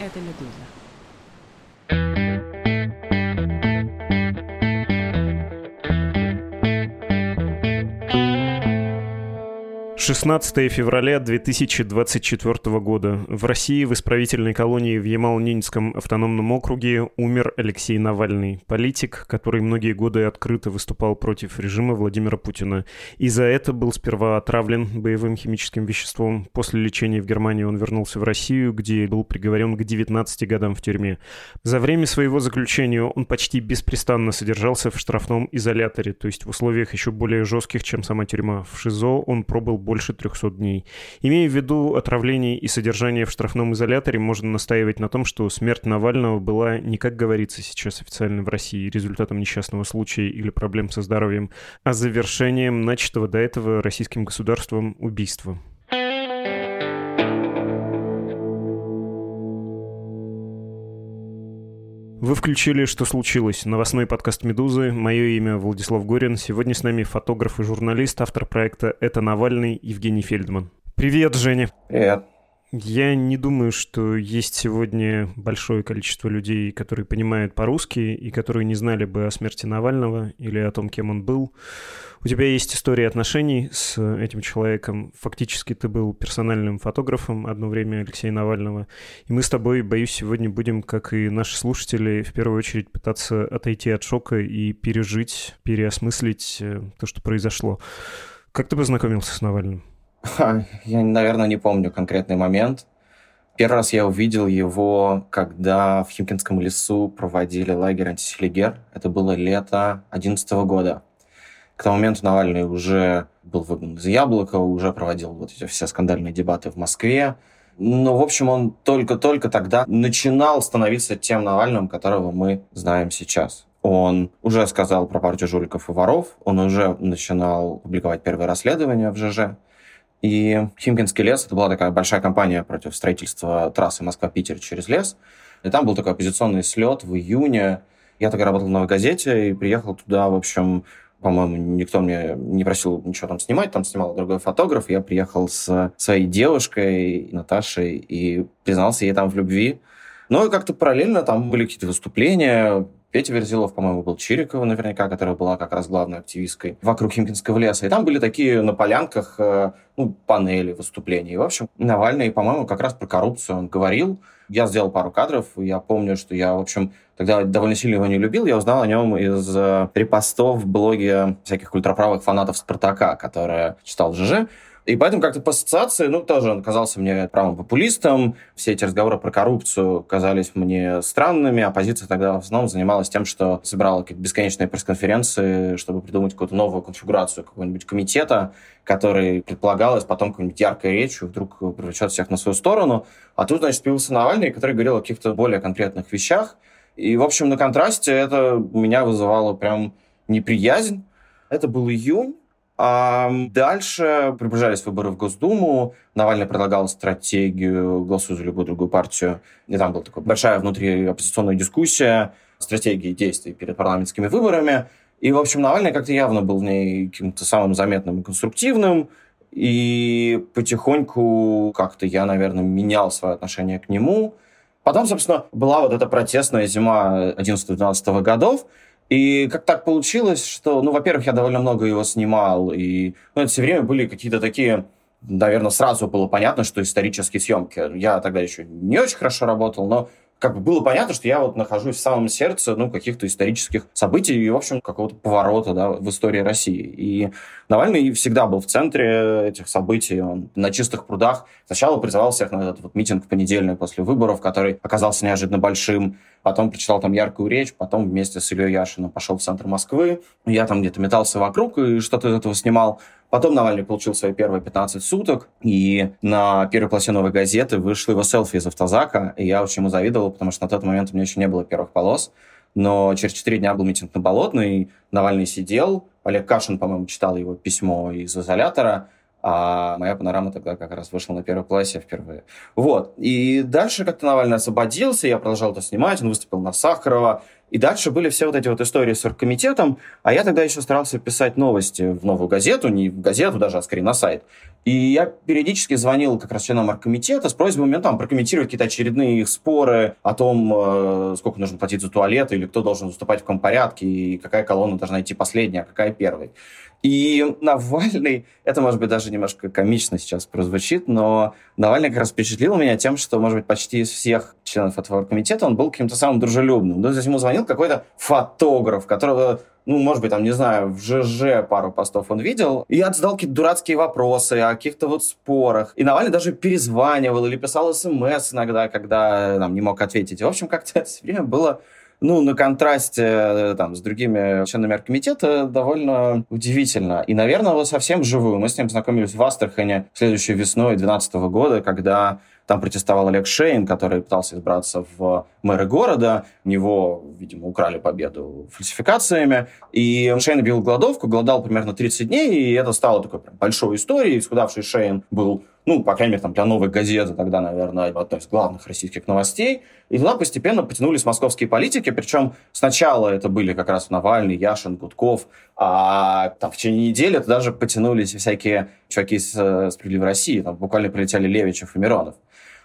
Это «Медуза». 16 февраля 2024 года. В России в исправительной колонии в Ямал-Ненецком автономном округе умер Алексей Навальный, политик, который многие годы открыто выступал против режима Владимира Путина. И за это был сперва отравлен боевым химическим веществом. После лечения в Германии он вернулся в Россию, где был приговорен к 19 годам в тюрьме. За время своего заключения он почти беспрестанно содержался в штрафном изоляторе, то есть в условиях еще более жестких, чем сама тюрьма. В ШИЗО он пробыл больше больше 300 дней. Имея в виду отравление и содержание в штрафном изоляторе, можно настаивать на том, что смерть Навального была не, как говорится сейчас официально в России, результатом несчастного случая или проблем со здоровьем, а завершением начатого до этого российским государством убийства. Вы включили «Что случилось?» Новостной подкаст «Медузы». Мое имя Владислав Горин. Сегодня с нами фотограф и журналист, автор проекта «Это Навальный» Евгений Фельдман. Привет, Женя. Привет. Я не думаю, что есть сегодня большое количество людей, которые понимают по-русски и которые не знали бы о смерти Навального или о том, кем он был. У тебя есть история отношений с этим человеком. Фактически ты был персональным фотографом одно время Алексея Навального. И мы с тобой, боюсь, сегодня будем, как и наши слушатели, в первую очередь пытаться отойти от шока и пережить, переосмыслить э, то, что произошло. Как ты познакомился с Навальным? Я, наверное, не помню конкретный момент. Первый раз я увидел его, когда в Химкинском лесу проводили лагерь антиселигер. Это было лето 2011 года. К тому моменту Навальный уже был выгнан из Яблока, уже проводил вот эти все скандальные дебаты в Москве. Но, в общем, он только-только тогда начинал становиться тем Навальным, которого мы знаем сейчас. Он уже сказал про партию жуликов и воров, он уже начинал публиковать первые расследования в ЖЖ. И Химкинский лес — это была такая большая кампания против строительства трассы Москва-Питер через лес. И там был такой оппозиционный слет в июне. Я тогда работал в «Новой газете» и приехал туда, в общем, по-моему, никто мне не просил ничего там снимать, там снимал другой фотограф. Я приехал с своей девушкой Наташей и признался ей там в любви. Ну и как-то параллельно там были какие-то выступления, Петя Верзилов, по-моему, был Чирикова наверняка, которая была как раз главной активисткой вокруг Химкинского леса. И там были такие на полянках э, ну, панели, выступления. И, в общем, Навальный, по-моему, как раз про коррупцию он говорил. Я сделал пару кадров. Я помню, что я, в общем, тогда довольно сильно его не любил. Я узнал о нем из э, репостов в блоге всяких ультраправых фанатов «Спартака», которые читал ЖЖ. И поэтому как-то по ассоциации, ну, тоже он казался мне правым популистом. Все эти разговоры про коррупцию казались мне странными. Оппозиция тогда в основном занималась тем, что собирала какие-то бесконечные пресс-конференции, чтобы придумать какую-то новую конфигурацию какого-нибудь комитета, который предполагалось потом какой-нибудь яркой речью вдруг привлечет всех на свою сторону. А тут, значит, появился Навальный, который говорил о каких-то более конкретных вещах. И, в общем, на контрасте это меня вызывало прям неприязнь. Это был июнь, а дальше приближались выборы в Госдуму. Навальный предлагал стратегию «Голосуй за любую другую партию». И там была такая большая внутриоппозиционная дискуссия стратегии действий перед парламентскими выборами. И, в общем, Навальный как-то явно был в ней каким-то самым заметным и конструктивным. И потихоньку как-то я, наверное, менял свое отношение к нему. Потом, собственно, была вот эта протестная зима 11-12 годов, и как так получилось, что, ну, во-первых, я довольно много его снимал, и ну, это все время были какие-то такие, наверное, сразу было понятно, что исторические съемки. Я тогда еще не очень хорошо работал, но как бы было понятно, что я вот нахожусь в самом сердце, ну, каких-то исторических событий и, в общем, какого-то поворота, да, в истории России. И Навальный всегда был в центре этих событий. Он на чистых прудах сначала призывал всех на этот вот митинг в понедельник после выборов, который оказался неожиданно большим. Потом прочитал там яркую речь, потом вместе с Ильей Яшиным пошел в центр Москвы. Я там где-то метался вокруг и что-то из этого снимал. Потом Навальный получил свои первые 15 суток, и на первой полосе «Новой газеты» вышло его селфи из автозака, и я очень ему завидовал, потому что на тот момент у меня еще не было первых полос. Но через четыре дня был митинг на Болотной, Навальный сидел, Олег Кашин, по-моему, читал его письмо из изолятора, а моя панорама тогда как раз вышла на первой классе впервые. Вот. И дальше как-то Навальный освободился, я продолжал это снимать, он выступил на Сахарова, И дальше были все вот эти вот истории с оргкомитетом, а я тогда еще старался писать новости в новую газету, не в газету даже, а скорее на сайт. И я периодически звонил как раз членам оргкомитета с просьбой мне там прокомментировать какие-то очередные их споры о том, э, сколько нужно платить за туалет, или кто должен выступать в каком порядке, и какая колонна должна идти последняя, а какая первой. И Навальный, это, может быть, даже немножко комично сейчас прозвучит, но Навальный как раз впечатлил меня тем, что, может быть, почти из всех членов этого комитета он был каким-то самым дружелюбным. То есть ему звонил какой-то фотограф, которого ну, может быть, там, не знаю, в ЖЖ пару постов он видел, и я задал какие-то дурацкие вопросы о каких-то вот спорах. И Навальный даже перезванивал или писал смс иногда, когда там не мог ответить. И, в общем, как-то все время было ну, на контрасте э, там, с другими членами оргкомитета довольно удивительно. И, наверное, вот совсем живую. Мы с ним познакомились в Астрахане следующей весной 2012 года, когда там протестовал Олег Шейн, который пытался избраться в мэры города. У него, видимо, украли победу фальсификациями. И Шейн бил голодовку, голодал примерно 30 дней, и это стало такой прям большой историей. Исхудавший Шейн был ну, по крайней мере, там, для новой газеты тогда, наверное, одной из главных российских новостей. И туда постепенно потянулись московские политики, причем сначала это были как раз Навальный, Яшин, Гудков, а там в течение недели это даже потянулись всякие чуваки из э, «Справедливой России», там буквально прилетели Левичев и Миронов.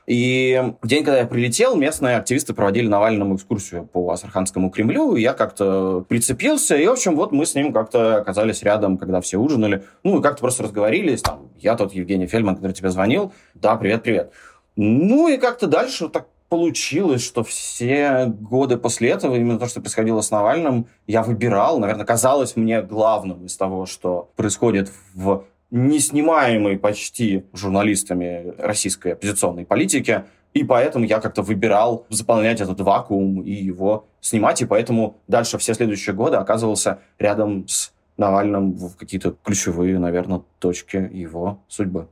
И в день, когда я прилетел, местные активисты проводили Навальному экскурсию по Астраханскому Кремлю, и я как-то прицепился, и, в общем, вот мы с ним как-то оказались рядом, когда все ужинали, ну, и как-то просто разговорились, там, я тот Евгений Фельдман, который тебе звонил, да, привет-привет. Ну, и как-то дальше так получилось, что все годы после этого, именно то, что происходило с Навальным, я выбирал, наверное, казалось мне главным из того, что происходит в неснимаемой почти журналистами российской оппозиционной политики, и поэтому я как-то выбирал заполнять этот вакуум и его снимать, и поэтому дальше все следующие годы оказывался рядом с Навальным в какие-то ключевые, наверное, точки его судьбы.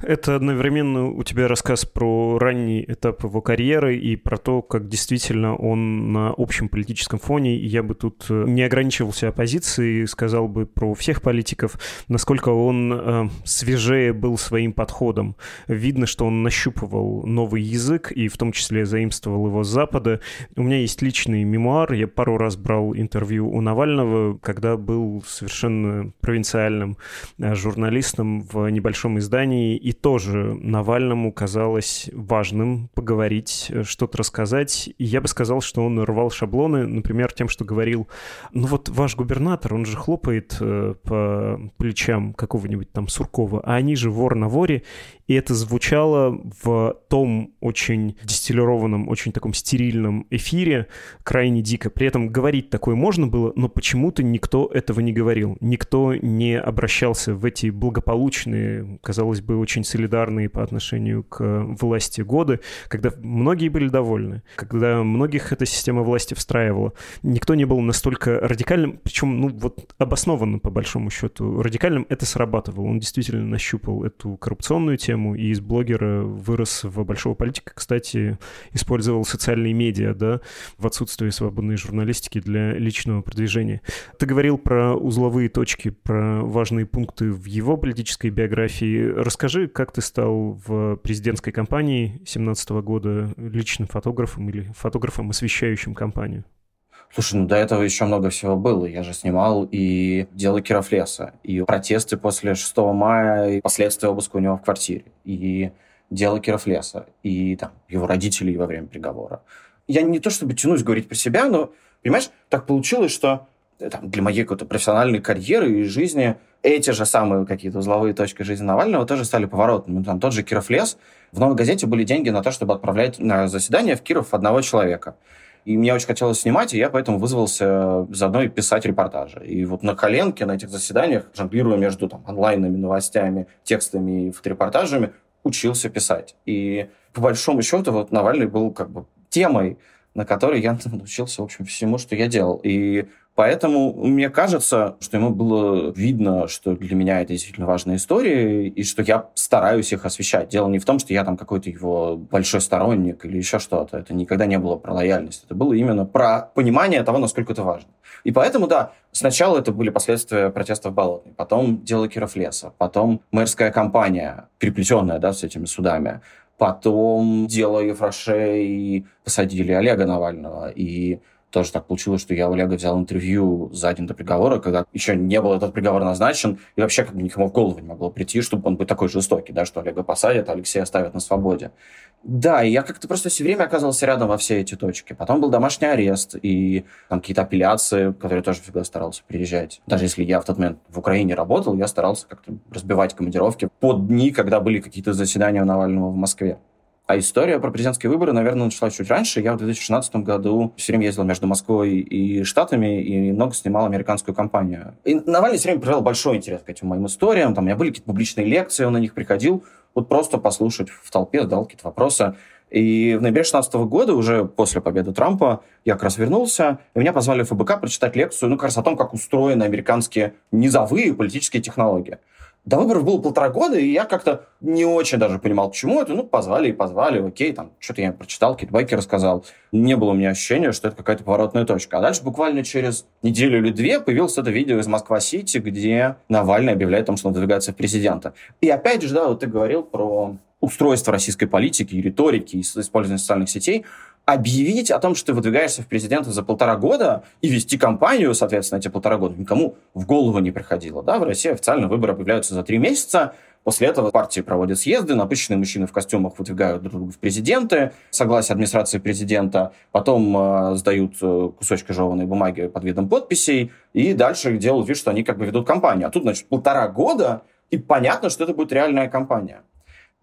Это одновременно у тебя рассказ про ранний этап его карьеры и про то, как действительно он на общем политическом фоне, и я бы тут э, не ограничивался оппозицией, сказал бы про всех политиков, насколько он э, свежее был своим подходом. Видно, что он нащупывал новый язык и в том числе заимствовал его с Запада. У меня есть личный мемуар, я пару раз брал интервью у Навального, когда был совершенно провинциальным э, журналистом в небольшом издании, Германии, и тоже Навальному казалось важным поговорить, э, что-то рассказать. И я бы сказал, что он рвал шаблоны, например, тем, что говорил, ну вот ваш губернатор, он же хлопает э, по плечам какого-нибудь там Суркова, а они же вор на воре, и это звучало в том очень дистиллированном, очень таком стерильном эфире крайне дико. При этом говорить такое можно было, но почему-то никто этого не говорил. Никто не обращался в эти благополучные, казалось бы, очень солидарные по отношению к власти годы, когда многие были довольны, когда многих эта система власти встраивала. Никто не был настолько радикальным, причем, ну, вот обоснованно, по большому счету, радикальным это срабатывало. Он действительно нащупал эту коррупционную тему, и из блогера вырос в большого политика. Кстати, использовал социальные медиа, да, в отсутствие свободной журналистики для личного продвижения. Ты говорил про узловые точки, про важные пункты в его политической биографии. Расскажи, как ты стал в президентской кампании 2017 года личным фотографом или фотографом, освещающим кампанию? Слушай, ну до этого еще много всего было. Я же снимал и дело Кировлеса, и протесты после 6 мая, и последствия обыска у него в квартире, и дело Кировлеса, и там его родителей во время приговора. Я не то чтобы тянусь говорить про себя, но, понимаешь, так получилось, что э, там, для моей какой-то профессиональной карьеры и жизни эти же самые какие-то узловые точки жизни Навального тоже стали поворотными. Там тот же Кировлес. В «Новой газете» были деньги на то, чтобы отправлять на заседание в Киров одного человека. И мне очень хотелось снимать, и я поэтому вызвался заодно и писать репортажи. И вот на коленке на этих заседаниях, жонглируя между там, онлайнными новостями, текстами и фоторепортажами, учился писать. И по большому счету вот Навальный был как бы темой, на которой я научился, в общем, всему, что я делал. И Поэтому мне кажется, что ему было видно, что для меня это действительно важная история, и что я стараюсь их освещать. Дело не в том, что я там какой-то его большой сторонник или еще что-то. Это никогда не было про лояльность. Это было именно про понимание того, насколько это важно. И поэтому, да, сначала это были последствия протестов Болотной, потом дело Кировлеса, потом мэрская кампания, переплетенная да, с этими судами, потом дело Ефраше и посадили Олега Навального, и тоже так получилось, что я у Олега взял интервью за день до приговора, когда еще не был этот приговор назначен, и вообще как бы никому в голову не могло прийти, чтобы он был такой жестокий, да, что Олега посадят, а Алексея оставят на свободе. Да, и я как-то просто все время оказывался рядом во все эти точки. Потом был домашний арест и там какие-то апелляции, которые тоже всегда старался приезжать. Даже если я в тот момент в Украине работал, я старался как-то разбивать командировки под дни, когда были какие-то заседания Навального в Москве. А история про президентские выборы, наверное, началась чуть раньше. Я в 2016 году все время ездил между Москвой и Штатами и много снимал американскую кампанию. И Навальный все время проявлял большой интерес к этим моим историям. Там у меня были какие-то публичные лекции, он на них приходил. Вот просто послушать в толпе, задал какие-то вопросы. И в ноябре 2016 года, уже после победы Трампа, я как раз вернулся, и меня позвали в ФБК прочитать лекцию, ну, как раз о том, как устроены американские низовые политические технологии. До выборов было полтора года, и я как-то не очень даже понимал, почему это. Ну, позвали и позвали, окей, там, что-то я прочитал, какие-то байки рассказал. Не было у меня ощущения, что это какая-то поворотная точка. А дальше буквально через неделю или две появилось это видео из Москва-Сити, где Навальный объявляет о том, что он выдвигается в президента. И опять же, да, вот ты говорил про устройство российской политики и риторики, и использование социальных сетей объявить о том, что ты выдвигаешься в президенты за полтора года и вести кампанию, соответственно, эти полтора года, никому в голову не приходило. Да? В России официально выборы объявляются за три месяца, После этого партии проводят съезды, напыщенные мужчины в костюмах выдвигают друг друга в президенты, согласие администрации президента, потом э, сдают э, кусочки жеванной бумаги под видом подписей, и дальше делают вид, что они как бы ведут кампанию. А тут, значит, полтора года, и понятно, что это будет реальная кампания.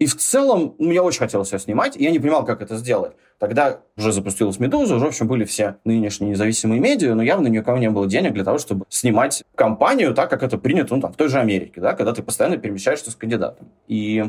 И в целом, ну, мне очень хотелось ее снимать, и я не понимал, как это сделать. Тогда уже запустилась «Медуза», уже, в общем, были все нынешние независимые медиа, но явно ни у кого не было денег для того, чтобы снимать кампанию так, как это принято ну, там, в той же Америке, да, когда ты постоянно перемещаешься с кандидатом. И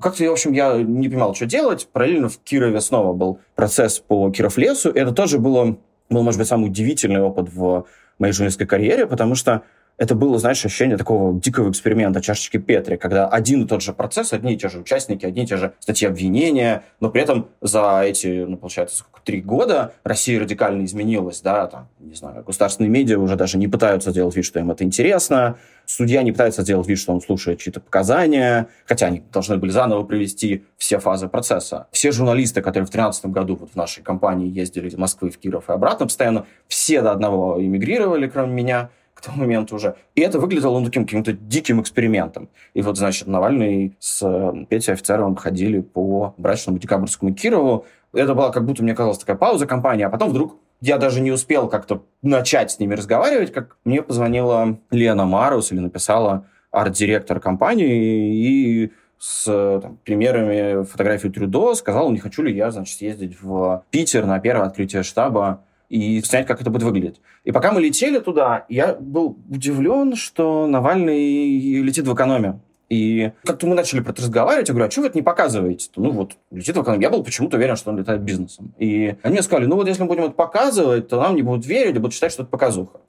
как-то, в общем, я не понимал, что делать. Параллельно в Кирове снова был процесс по Киров-лесу, это тоже было, был, может быть, самый удивительный опыт в моей журналистской карьере, потому что это было, знаешь, ощущение такого дикого эксперимента чашечки Петри, когда один и тот же процесс, одни и те же участники, одни и те же статьи обвинения, но при этом за эти, ну, получается, сколько, три года Россия радикально изменилась, да, там, не знаю, государственные медиа уже даже не пытаются сделать вид, что им это интересно, судья не пытается сделать вид, что он слушает чьи-то показания, хотя они должны были заново провести все фазы процесса. Все журналисты, которые в 2013 году вот в нашей компании ездили из Москвы в Киров и обратно постоянно, все до одного эмигрировали, кроме меня, к тому моменту уже. И это выглядело ну, таким каким-то диким экспериментом. И вот, значит, Навальный с Петей Офицеровым ходили по брачному декабрьскому Кирову. Это была как будто, мне казалось, такая пауза компании, а потом вдруг я даже не успел как-то начать с ними разговаривать, как мне позвонила Лена Марус или написала арт-директор компании и с там, примерами фотографий Трюдо сказала, не хочу ли я, значит, съездить в Питер на первое открытие штаба и снять, как это будет выглядеть. И пока мы летели туда, я был удивлен, что Навальный летит в экономе. И как-то мы начали про это разговаривать, я говорю, а что вы это не показываете? Ну вот, летит в экономе. Я был почему-то уверен, что он летает бизнесом. И они мне сказали, ну вот если мы будем это показывать, то нам не будут верить, и будут считать, что это показуха.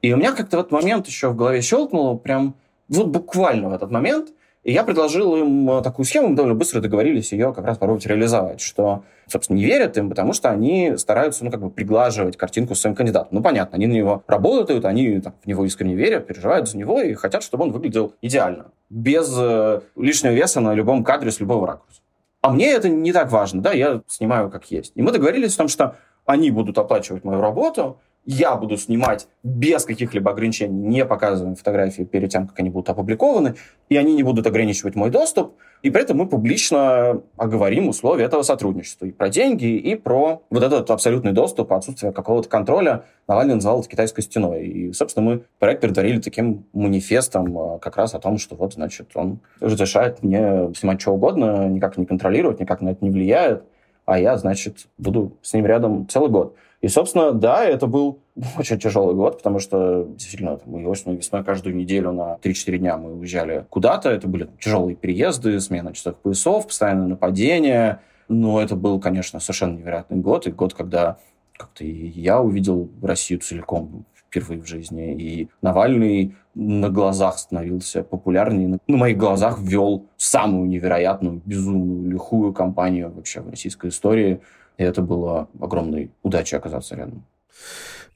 И у меня как-то в этот момент еще в голове щелкнуло, прям вот буквально в этот момент – и я предложил им э, такую схему, мы довольно быстро договорились ее как раз попробовать реализовать, что, собственно, не верят им, потому что они стараются, ну, как бы приглаживать картинку с своим кандидатом. Ну, понятно, они на него работают, они там, в него искренне верят, переживают за него и хотят, чтобы он выглядел идеально, без э, лишнего веса на любом кадре с любого ракурса. А мне это не так важно, да, я снимаю как есть. И мы договорились о том, что они будут оплачивать мою работу, я буду снимать без каких-либо ограничений, не показывая фотографии перед тем, как они будут опубликованы, и они не будут ограничивать мой доступ, и при этом мы публично оговорим условия этого сотрудничества и про деньги, и про вот этот абсолютный доступ, отсутствие какого-то контроля. Навальный называл это китайской стеной. И, собственно, мы проект предварили таким манифестом а, как раз о том, что вот, значит, он разрешает мне снимать что угодно, никак не контролировать, никак на это не влияет, а я, значит, буду с ним рядом целый год. И, собственно, да, это был очень тяжелый год, потому что действительно мы осенью весной каждую неделю на 3-4 дня мы уезжали куда-то. Это были тяжелые переезды, смена часовых поясов, постоянное нападение. Но это был, конечно, совершенно невероятный год. И год, когда как-то я увидел Россию целиком впервые в жизни. И Навальный на глазах становился популярнее. На моих глазах ввел самую невероятную, безумную, лихую кампанию вообще в российской истории. И это было огромной удачей оказаться рядом.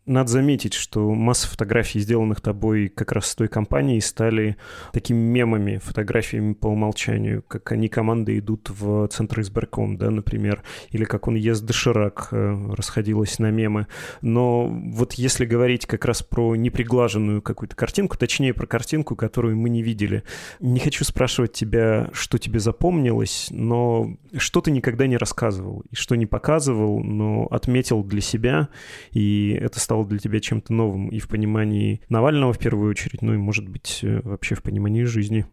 Надо заметить, что масса фотографий, сделанных тобой как раз с той компанией, стали такими мемами, фотографиями по умолчанию, как они команды идут в центр избирком, да, например, или как он ест доширак, э, расходилось на мемы. Но вот если говорить как раз про неприглаженную какую-то картинку, точнее про картинку, которую мы не видели, не хочу спрашивать тебя, что тебе запомнилось, но что ты никогда не рассказывал и что не показывал, но отметил для себя, и это стало для тебя чем-то новым и в понимании Навального в первую очередь, ну и, может быть, э, вообще в понимании жизни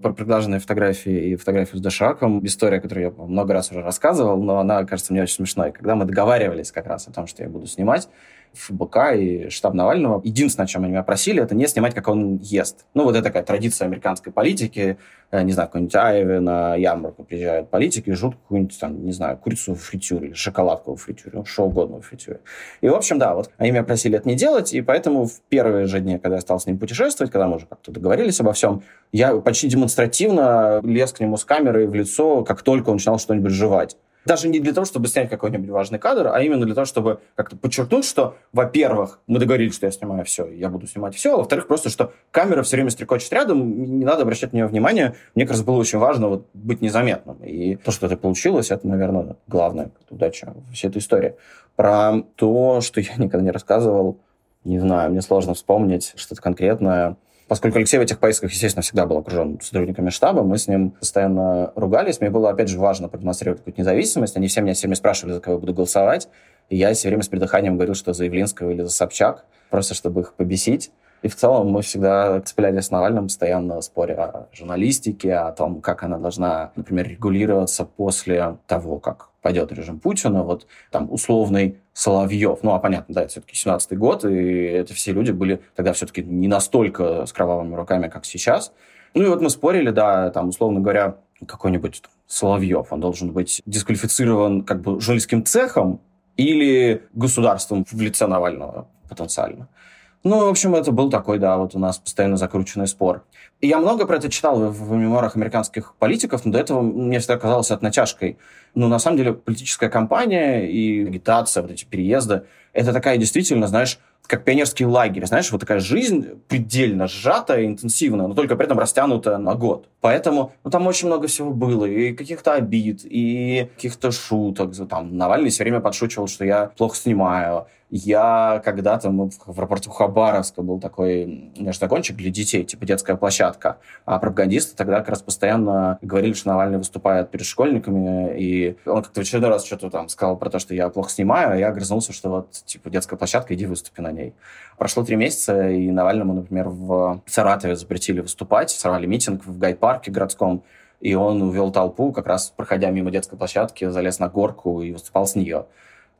про приглаженные фотографии и фотографию с дошираком. История, которую я много раз уже рассказывал, но она кажется мне очень смешной. Когда мы договаривались как раз о том, что я буду снимать, ФБК и штаб Навального. Единственное, о чем они меня просили, это не снимать, как он ест. Ну, вот это такая традиция американской политики. Э, не знаю, какой-нибудь Айве на ярмарку приезжают политики и жрут какую-нибудь, там, не знаю, курицу в фритюре или шоколадку в фритюре, ну, что угодно в фритюре. И, в общем, да, вот они меня просили это не делать, и поэтому в первые же дни, когда я стал с ним путешествовать, когда мы уже как-то договорились обо всем, я почти демонстративно лез к нему с камерой в лицо, как только он начинал что-нибудь жевать. Даже не для того, чтобы снять какой-нибудь важный кадр, а именно для того, чтобы как-то подчеркнуть, что, во-первых, мы договорились, что я снимаю все, я буду снимать все, а во-вторых, просто, что камера все время стрекочет рядом, не надо обращать на нее внимание. Мне кажется, было очень важно вот, быть незаметным. И то, что это получилось, это, наверное, главная удача всей этой истории. Про то, что я никогда не рассказывал, не знаю, мне сложно вспомнить что-то конкретное. Поскольку Алексей в этих поездках, естественно, всегда был окружен сотрудниками штаба, мы с ним постоянно ругались. Мне было, опять же, важно продемонстрировать какую-то независимость. Они все меня все время спрашивали, за кого я буду голосовать. И я все время с придыханием говорил, что за Явлинского или за Собчак, просто чтобы их побесить. И в целом мы всегда цеплялись с Навальным, постоянно споря о журналистике, о том, как она должна, например, регулироваться после того, как пойдет режим Путина. Вот там условный Соловьев. Ну, а понятно, да, это все-таки 17-й год, и это все люди были тогда все-таки не настолько с кровавыми руками, как сейчас. Ну и вот мы спорили, да, там, условно говоря, какой-нибудь Соловьев, он должен быть дисквалифицирован как бы журналистским цехом или государством в лице Навального потенциально. Ну, в общем, это был такой, да, вот у нас постоянно закрученный спор. И я много про это читал в, в мемуарах американских политиков, но до этого мне всегда казалось это натяжкой. Но на самом деле политическая кампания и агитация, вот эти переезды, это такая действительно, знаешь, как пионерский лагерь, знаешь, вот такая жизнь предельно сжатая, интенсивная, но только при этом растянутая на год. Поэтому ну, там очень много всего было, и каких-то обид, и каких-то шуток. Там Навальный все время подшучивал, что я плохо снимаю, я когда-то в аэропорту Хабаровска был такой междогончик для детей, типа детская площадка. А пропагандисты тогда как раз постоянно говорили, что Навальный выступает перед школьниками, и он как-то в очередной раз что-то там сказал про то, что я плохо снимаю, а я огрызнулся, что вот, типа, детская площадка, иди выступи на ней. Прошло три месяца, и Навальному, например, в Саратове запретили выступать, сорвали митинг в гайд-парке городском, и он увел толпу, как раз проходя мимо детской площадки, залез на горку и выступал с нее.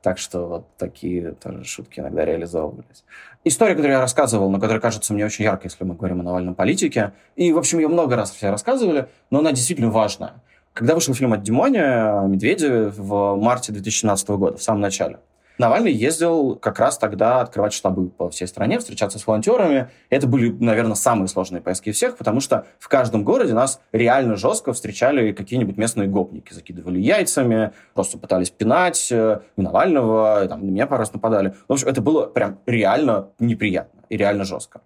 Так что вот такие тоже шутки иногда реализовывались. История, которую я рассказывал, но которая кажется мне очень яркой, если мы говорим о Навальном политике. И, в общем, ее много раз все рассказывали, но она действительно важная. Когда вышел фильм от Димоня Медведеве в марте 2017 года, в самом начале, Навальный ездил как раз тогда открывать штабы по всей стране, встречаться с волонтерами. Это были, наверное, самые сложные из всех, потому что в каждом городе нас реально жестко встречали какие-нибудь местные гопники. Закидывали яйцами, просто пытались пинать э, Навального, и, там, на меня пару раз нападали. В общем, это было прям реально неприятно и реально жестко.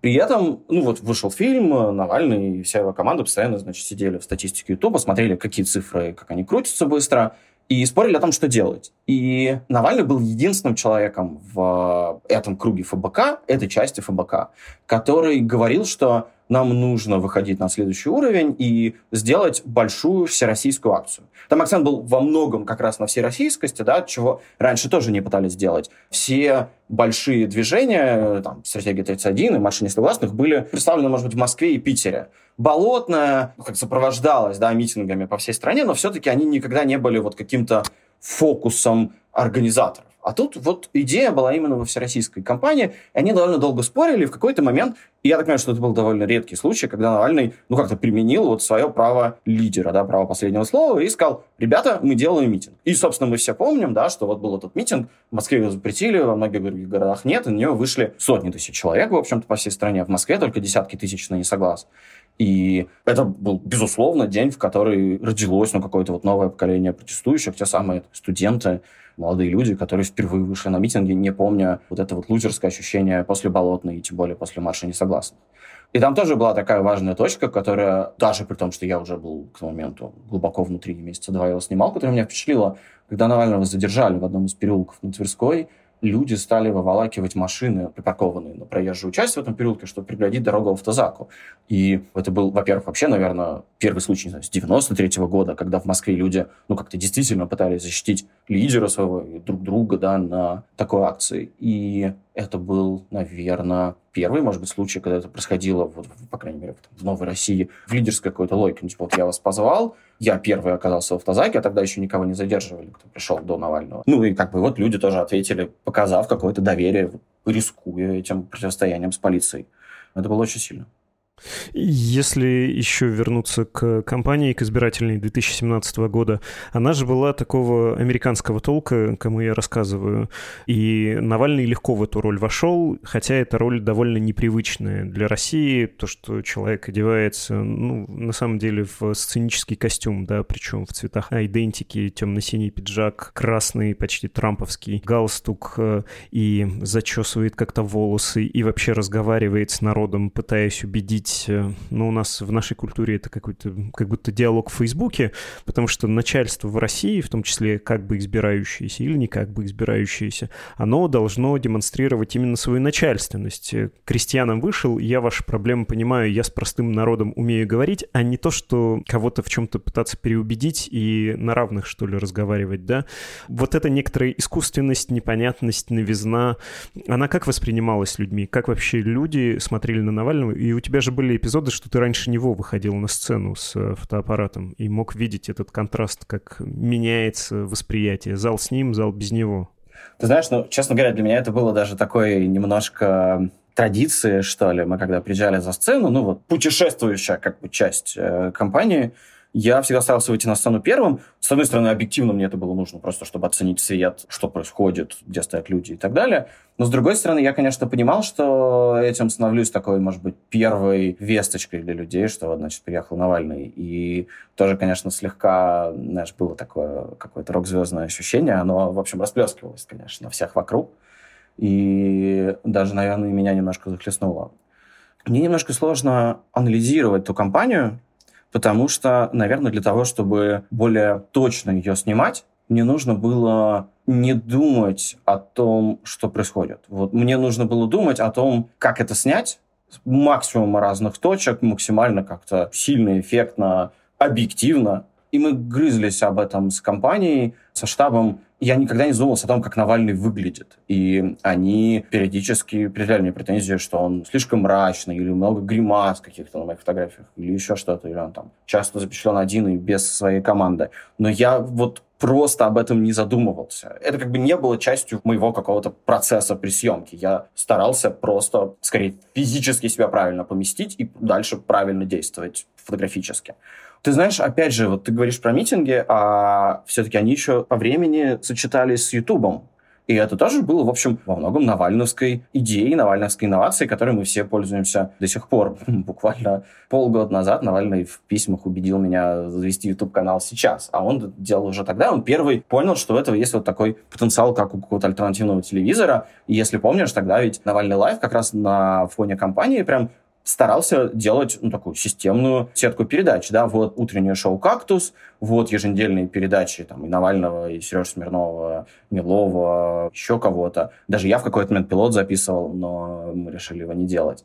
При этом, ну вот вышел фильм, Навальный и вся его команда постоянно, значит, сидели в статистике Ютуба, смотрели, какие цифры, как они крутятся быстро, и спорили о том, что делать. И Навальный был единственным человеком в этом круге ФБК, этой части ФБК, который говорил, что нам нужно выходить на следующий уровень и сделать большую всероссийскую акцию. Там акцент был во многом как раз на всероссийскости, да, чего раньше тоже не пытались сделать. Все большие движения, там, стратегия 31 и марш несогласных были представлены, может быть, в Москве и Питере. Болотная, ну, как сопровождалась, да, митингами по всей стране, но все-таки они никогда не были вот каким-то фокусом организаторов. А тут вот идея была именно во всероссийской кампании, и они довольно долго спорили, и в какой-то момент, и я так понимаю, что это был довольно редкий случай, когда Навальный, ну, как-то применил вот свое право лидера, да, право последнего слова, и сказал, ребята, мы делаем митинг. И, собственно, мы все помним, да, что вот был этот митинг, в Москве его запретили, во многих других городах нет, и на него вышли сотни тысяч человек, в общем-то, по всей стране, в Москве только десятки тысяч на несоглас. И это был, безусловно, день, в который родилось ну, какое-то вот новое поколение протестующих, те самые студенты, молодые люди, которые впервые вышли на митинги, не помня вот это вот лузерское ощущение после Болотной и тем более после марша несогласных. И там тоже была такая важная точка, которая, даже при том, что я уже был к моменту глубоко внутри, месяца два его снимал, которая меня впечатлила, когда Навального задержали в одном из переулков на Тверской, люди стали выволакивать машины, припаркованные на проезжую часть в этом переулке, чтобы преградить дорогу автозаку. И это был, во-первых, вообще, наверное, первый случай, не знаю, с 93 -го года, когда в Москве люди, ну, как-то действительно пытались защитить лидера своего и друг друга, да, на такой акции. И это был, наверное, первый, может быть, случай, когда это происходило, вот, по крайней мере, в Новой России, в лидерской какой-то логике. Ну, типа, вот я вас позвал, я первый оказался в автозаке, а тогда еще никого не задерживали, кто пришел до Навального. Ну, и как бы вот люди тоже ответили, показав какое-то доверие, рискуя этим противостоянием с полицией. Это было очень сильно. Если еще вернуться к кампании, к избирательной 2017 года, она же была такого американского толка, кому я рассказываю. И Навальный легко в эту роль вошел, хотя эта роль довольно непривычная для России. То, что человек одевается, ну, на самом деле, в сценический костюм, да, причем в цветах идентики, темно-синий пиджак, красный, почти трамповский галстук, э, и зачесывает как-то волосы, и вообще разговаривает с народом, пытаясь убедить быть, э, ну, у нас в нашей культуре это какой-то, как будто диалог в Фейсбуке, потому что начальство в России, в том числе как бы избирающееся или не как бы избирающееся, оно должно демонстрировать именно свою начальственность. Крестьянам вышел, я ваши проблемы понимаю, я с простым народом умею говорить, а не то, что кого-то в чем-то пытаться переубедить и на равных, что ли, разговаривать, да. Вот эта некоторая искусственность, непонятность, новизна, она как воспринималась людьми? Как вообще люди смотрели на Навального? И у тебя же были эпизоды, что ты раньше него выходил на сцену с э, фотоаппаратом и мог видеть этот контраст, как меняется восприятие. Зал с ним, зал без него. Ты знаешь, ну, честно говоря, для меня это было даже такой немножко традиции, что ли. Мы когда приезжали за сцену, ну вот путешествующая как бы часть э, компании, я всегда старался выйти на сцену первым. С одной стороны, объективно мне это было нужно просто, чтобы оценить свет, что происходит, где стоят люди и так далее. Но с другой стороны, я, конечно, понимал, что этим становлюсь такой, может быть, первой весточкой для людей, что значит, приехал Навальный. И тоже, конечно, слегка, знаешь, было такое какое-то рок-звездное ощущение. Оно, в общем, расплескивалось, конечно, на всех вокруг. И даже, наверное, меня немножко захлестнуло. Мне немножко сложно анализировать ту компанию, потому что, наверное, для того, чтобы более точно ее снимать, мне нужно было не думать о том, что происходит. Вот мне нужно было думать о том, как это снять, максимум разных точек, максимально как-то сильно, эффектно, объективно. И мы грызлись об этом с компанией, со штабом. Я никогда не задумывался о том, как Навальный выглядит. И они периодически предъявляли мне претензии, что он слишком мрачный, или много гримас каких-то на моих фотографиях, или еще что-то, или он там часто запечатлен один и без своей команды. Но я вот просто об этом не задумывался. Это как бы не было частью моего какого-то процесса при съемке. Я старался просто, скорее, физически себя правильно поместить и дальше правильно действовать фотографически. Ты знаешь, опять же, вот ты говоришь про митинги, а все-таки они еще по времени сочетались с Ютубом. И это тоже было, в общем, во многом навальновской идеей, навальновской инновацией, которой мы все пользуемся до сих пор. Буквально полгода назад Навальный в письмах убедил меня завести YouTube-канал сейчас. А он делал уже тогда. Он первый понял, что у этого есть вот такой потенциал, как у какого-то альтернативного телевизора. И если помнишь, тогда ведь Навальный Live как раз на фоне кампании прям старался делать ну, такую системную сетку передач. Да? Вот утреннее шоу «Кактус», вот еженедельные передачи там, и Навального, и Сережи Смирнова, Милова, еще кого-то. Даже я в какой-то момент пилот записывал, но мы решили его не делать.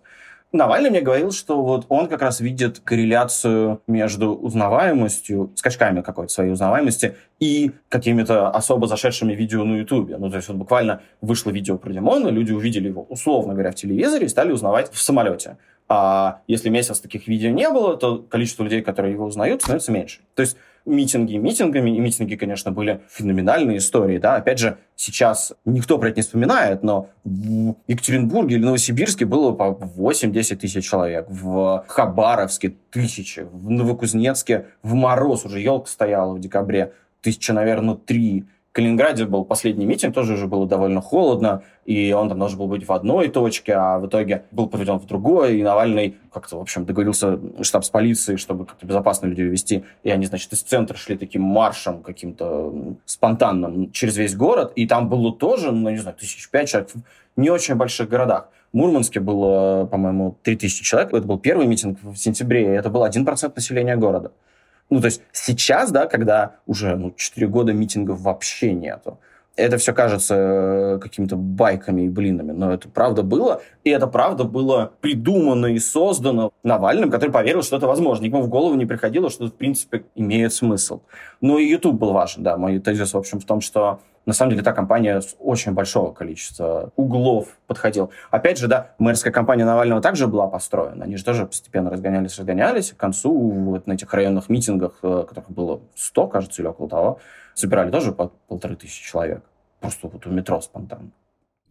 Навальный мне говорил, что вот он как раз видит корреляцию между узнаваемостью, скачками какой-то своей узнаваемости и какими-то особо зашедшими видео на Ютубе. Ну, то есть вот буквально вышло видео про Димона, люди увидели его, условно говоря, в телевизоре и стали узнавать в самолете. А если месяц таких видео не было, то количество людей, которые его узнают, становится меньше. То есть митинги митингами, и митинги, конечно, были феноменальные истории, да, опять же, сейчас никто про это не вспоминает, но в Екатеринбурге или Новосибирске было по 8-10 тысяч человек, в Хабаровске тысячи, в Новокузнецке в мороз уже елка стояла в декабре, тысяча, наверное, три, Калининграде был последний митинг, тоже уже было довольно холодно, и он там должен был быть в одной точке, а в итоге был проведен в другой, и Навальный как-то, в общем, договорился штаб с полицией, чтобы как-то безопасно людей вести, и они, значит, из центра шли таким маршем каким-то спонтанным через весь город, и там было тоже, ну, не знаю, тысяч пять человек в не очень больших городах. В Мурманске было, по-моему, 3000 человек. Это был первый митинг в сентябре, и это был 1% населения города. Ну, то есть сейчас, да, когда уже ну, 4 года митингов вообще нету, это все кажется э, какими-то байками и блинами, но это правда было, и это правда было придумано и создано Навальным, который поверил, что это возможно. Никому в голову не приходило, что это, в принципе, имеет смысл. Ну и YouTube был важен, да. Мой тезис, в общем, в том, что на самом деле та компания с очень большого количества углов подходила. Опять же, да, мэрская компания Навального также была построена. Они же тоже постепенно разгонялись, разгонялись. К концу вот на этих районных митингах, э, которых было 100, кажется, или около того, собирали тоже по полторы тысячи человек. Просто вот у метро спонтанно.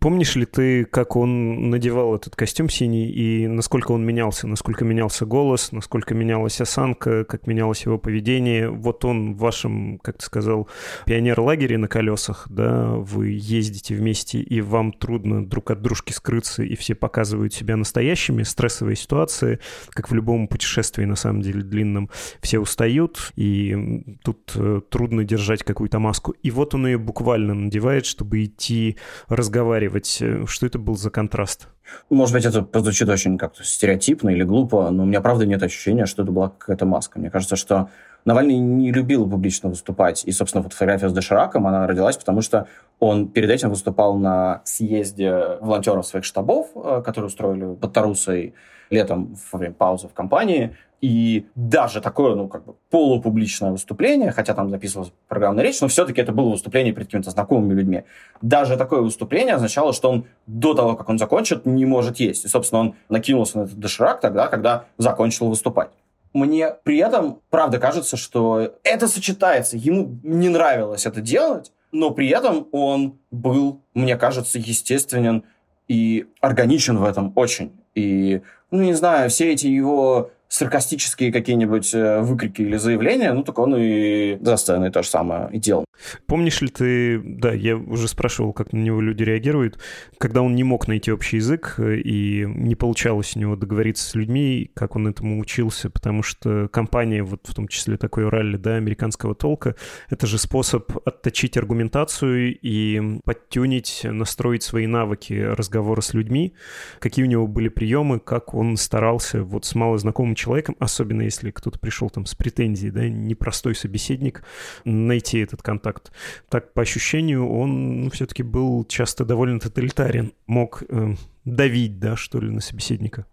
Помнишь ли ты, как он надевал этот костюм синий и насколько он менялся? Насколько менялся голос, насколько менялась осанка, как менялось его поведение? Вот он в вашем, как ты сказал, пионер-лагере на колесах, да, вы ездите вместе, и вам трудно друг от дружки скрыться, и все показывают себя настоящими. Стрессовые ситуации, как в любом путешествии, на самом деле, длинном, все устают, и тут э, трудно держать какую-то маску. И вот он ее буквально надевает, чтобы идти разговаривать рассматривать, э, что это был за контраст? Может быть, это прозвучит очень как-то стереотипно или глупо, но у меня, правда, нет ощущения, что это была какая-то маска. Мне кажется, что Навальный не любил публично выступать. И, собственно, фотография с Дошираком, она родилась, потому что он перед этим выступал на съезде волонтеров своих штабов, э, которые устроили под Тарусой летом во время паузы в компании. И даже такое, ну, как бы полупубличное выступление, хотя там записывалась программная речь, но все-таки это было выступление перед какими-то знакомыми людьми. Даже такое выступление означало, что он до того, как он закончит, не может есть. И, собственно, он накинулся на этот доширак тогда, когда закончил выступать. Мне при этом, правда, кажется, что это сочетается. Ему не нравилось это делать, но при этом он был, мне кажется, естественен и органичен в этом очень. И, ну, не знаю, все эти его саркастические какие-нибудь э, выкрики или заявления, ну, так он и за сценой то же самое и делал. Помнишь ли ты, да, я уже спрашивал, как на него люди реагируют, когда он не мог найти общий язык э, и не получалось у него договориться с людьми, как он этому учился, потому что компания, вот в том числе такой ралли, да, американского толка, это же способ отточить аргументацию и подтюнить, настроить свои навыки разговора с людьми, какие у него были приемы, как он старался вот с малознакомым человеком, особенно если кто-то пришел там с претензией, да, непростой собеседник, найти этот контакт. Так, по ощущению, он ну, все-таки был часто довольно тоталитарен, мог э, давить, да, что ли, на собеседника.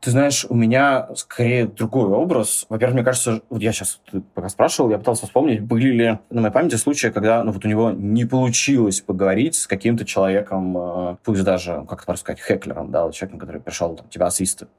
Ты знаешь, у меня скорее другой образ. Во-первых, мне кажется, вот я сейчас пока спрашивал, я пытался вспомнить, были ли на моей памяти случаи, когда ну, вот у него не получилось поговорить с каким-то человеком, э, пусть даже, как это сказать, хеклером, да, человеком, который пришел там, тебя освистывать.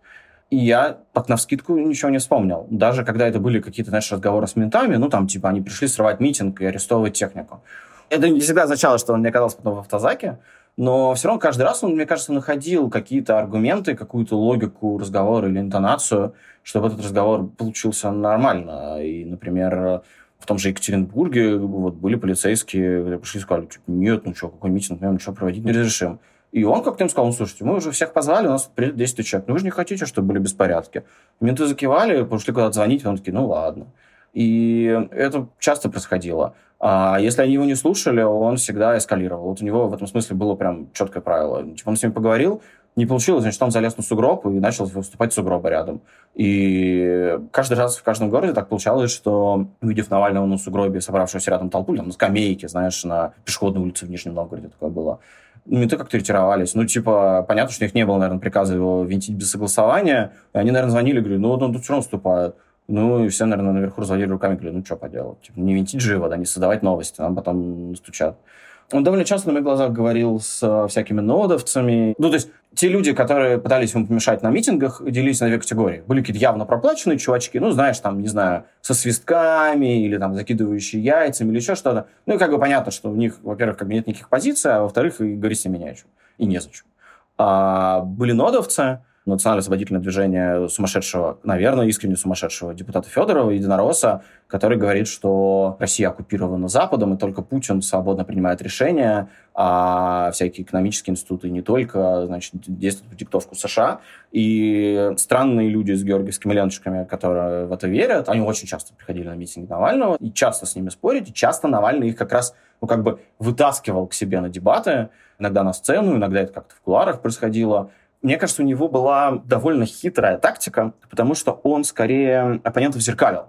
И я так навскидку ничего не вспомнил. Даже когда это были какие-то, знаешь, разговоры с ментами, ну, там, типа, они пришли срывать митинг и арестовывать технику. Это не всегда означало, что он мне оказался потом в автозаке, но все равно каждый раз он, мне кажется, находил какие-то аргументы, какую-то логику разговора или интонацию, чтобы этот разговор получился нормально. И, например, в том же Екатеринбурге вот, были полицейские, пришли и сказали, типа, нет, ну что, какой митинг, мы ничего проводить не разрешим. И он как-то им сказал, ну, слушайте, мы уже всех позвали, у нас придет 10 человек. Ну, вы же не хотите, чтобы были беспорядки. Менты закивали, пошли куда-то звонить, и он такие, ну, ладно. И это часто происходило. А если они его не слушали, он всегда эскалировал. Вот у него в этом смысле было прям четкое правило. Типа он с ними поговорил, не получилось, значит, он залез на сугроб и начал выступать сугроба рядом. И каждый раз в каждом городе так получалось, что, увидев Навального на сугробе, собравшегося рядом толпу, там, на скамейке, знаешь, на пешеходной улице в Нижнем Новгороде такое было, менты как-то ретировались. Ну, типа, понятно, что них не было, наверное, приказа его винтить без согласования. И они, наверное, звонили, говорили, ну, вот он тут все равно вступает. Ну, и все, наверное, наверху разводили руками, говорили, ну, что поделать. Типа, не винтить же его, да, не создавать новости, нам потом стучат. Он довольно часто на моих глазах говорил с э, всякими нодовцами. Ну, то есть те люди, которые пытались ему помешать на митингах, делились на две категории. Были какие-то явно проплаченные чувачки, ну, знаешь, там, не знаю, со свистками или там закидывающие яйцами или еще что-то. Ну, и как бы понятно, что у них, во-первых, как бы нет никаких позиций, а во-вторых, и говорить с ними не о чем. И незачем. А были нодовцы, национально-освободительное движение сумасшедшего, наверное, искренне сумасшедшего депутата Федорова, единоросса, который говорит, что Россия оккупирована Западом, и только Путин свободно принимает решения, а всякие экономические институты не только, значит, действуют по диктовку США. И странные люди с георгиевскими ленточками, которые в это верят, они очень часто приходили на митинги Навального и часто с ними спорить, и часто Навальный их как раз ну, как бы вытаскивал к себе на дебаты, иногда на сцену, иногда это как-то в кулуарах происходило. Мне кажется, у него была довольно хитрая тактика, потому что он скорее оппонентов зеркалил.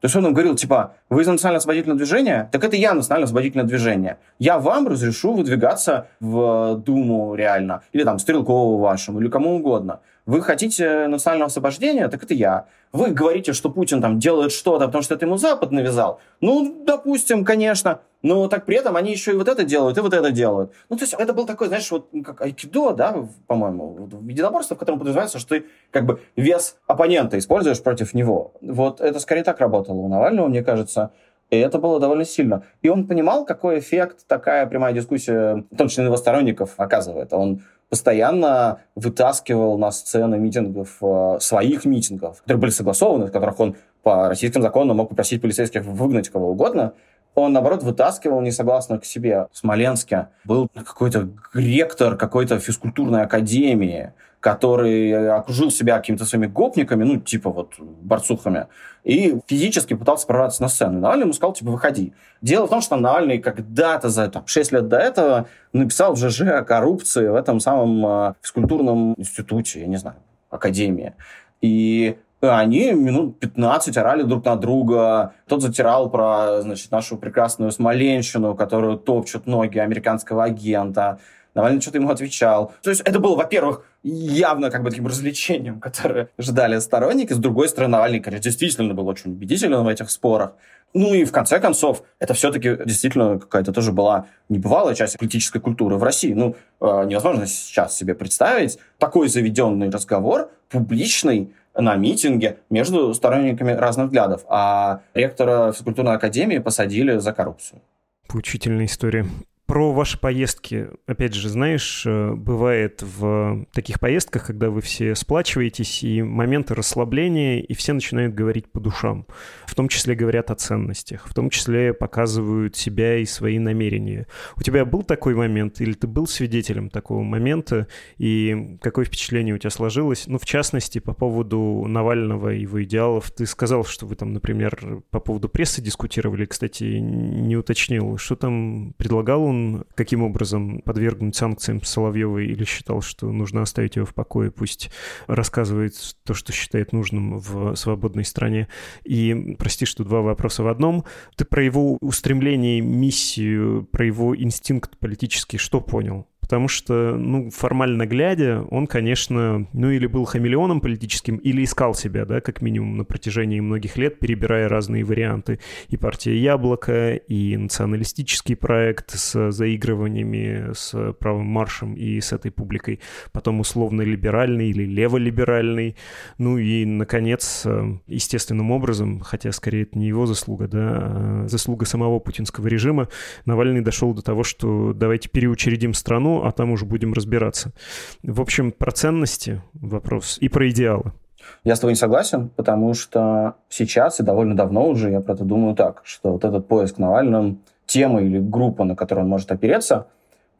То есть он им говорил, типа, вы из национально-освободительного движения? Так это я национально-освободительное движение. Я вам разрешу выдвигаться в Думу реально. Или там Стрелкову вашему, или кому угодно. Вы хотите национального освобождения? Так это я. Вы говорите, что Путин там делает что-то, потому что это ему Запад навязал. Ну, допустим, конечно. Но так при этом они еще и вот это делают, и вот это делают. Ну, то есть это был такой, знаешь, вот как айкидо, да, по-моему, единоборство, в котором подразумевается, что ты как бы вес оппонента используешь против него. Вот это скорее так работало у Навального, мне кажется. И это было довольно сильно. И он понимал, какой эффект такая прямая дискуссия, в том числе на его сторонников, оказывает. Он постоянно вытаскивал на сцены митингов, э, своих митингов, которые были согласованы, в которых он по российским законам мог попросить полицейских выгнать кого угодно, он, наоборот, вытаскивал несогласных к себе. В Смоленске был какой-то ректор какой-то физкультурной академии, который окружил себя какими-то своими гопниками, ну, типа вот борцухами, и физически пытался прорваться на сцену. Навальный ему сказал, типа, выходи. Дело в том, что Навальный когда-то за там, 6 лет до этого написал в ЖЖ о коррупции в этом самом э, физкультурном институте, я не знаю, академии. И они минут 15 орали друг на друга. Тот затирал про, значит, нашу прекрасную Смоленщину, которую топчут ноги американского агента. Навальный что-то ему отвечал. То есть это было, во-первых, явно как бы таким развлечением, которое ждали сторонники. С другой стороны, Навальный, конечно, действительно был очень убедителен в этих спорах. Ну и в конце концов, это все-таки действительно какая-то тоже была небывалая часть политической культуры в России. Ну, э, невозможно сейчас себе представить такой заведенный разговор, публичный, на митинге между сторонниками разных взглядов. А ректора физкультурной академии посадили за коррупцию. Поучительная история. Про ваши поездки, опять же, знаешь, э, бывает в таких поездках, когда вы все сплачиваетесь, и моменты расслабления, и все начинают говорить по душам. В том числе говорят о ценностях, в том числе показывают себя и свои намерения. У тебя был такой момент, или ты был свидетелем такого момента, и какое впечатление у тебя сложилось? Ну, в частности, по поводу Навального и его идеалов. Ты сказал, что вы там, например, по поводу прессы дискутировали, кстати, не уточнил, что там предлагал он каким образом подвергнуть санкциям Соловьева или считал, что нужно оставить его в покое, пусть рассказывает то, что считает нужным в свободной стране. И, прости, что два вопроса в одном. Ты про его устремление, миссию, про его инстинкт политический что понял? Потому что, ну, формально глядя, он, конечно, ну, или был хамелеоном политическим, или искал себя, да, как минимум на протяжении многих лет, перебирая разные варианты. И партия «Яблоко», и националистический проект с заигрываниями с правым маршем и с этой публикой. Потом условно-либеральный или леволиберальный. Ну и, наконец, естественным образом, хотя скорее это не его заслуга, да, а заслуга самого путинского режима, Навальный дошел до того, что давайте переучредим страну, а там уже будем разбираться. В общем, про ценности вопрос и про идеалы. Я с тобой не согласен, потому что сейчас и довольно давно уже я про это думаю так, что вот этот поиск Навальным, тема или группа, на которую он может опереться,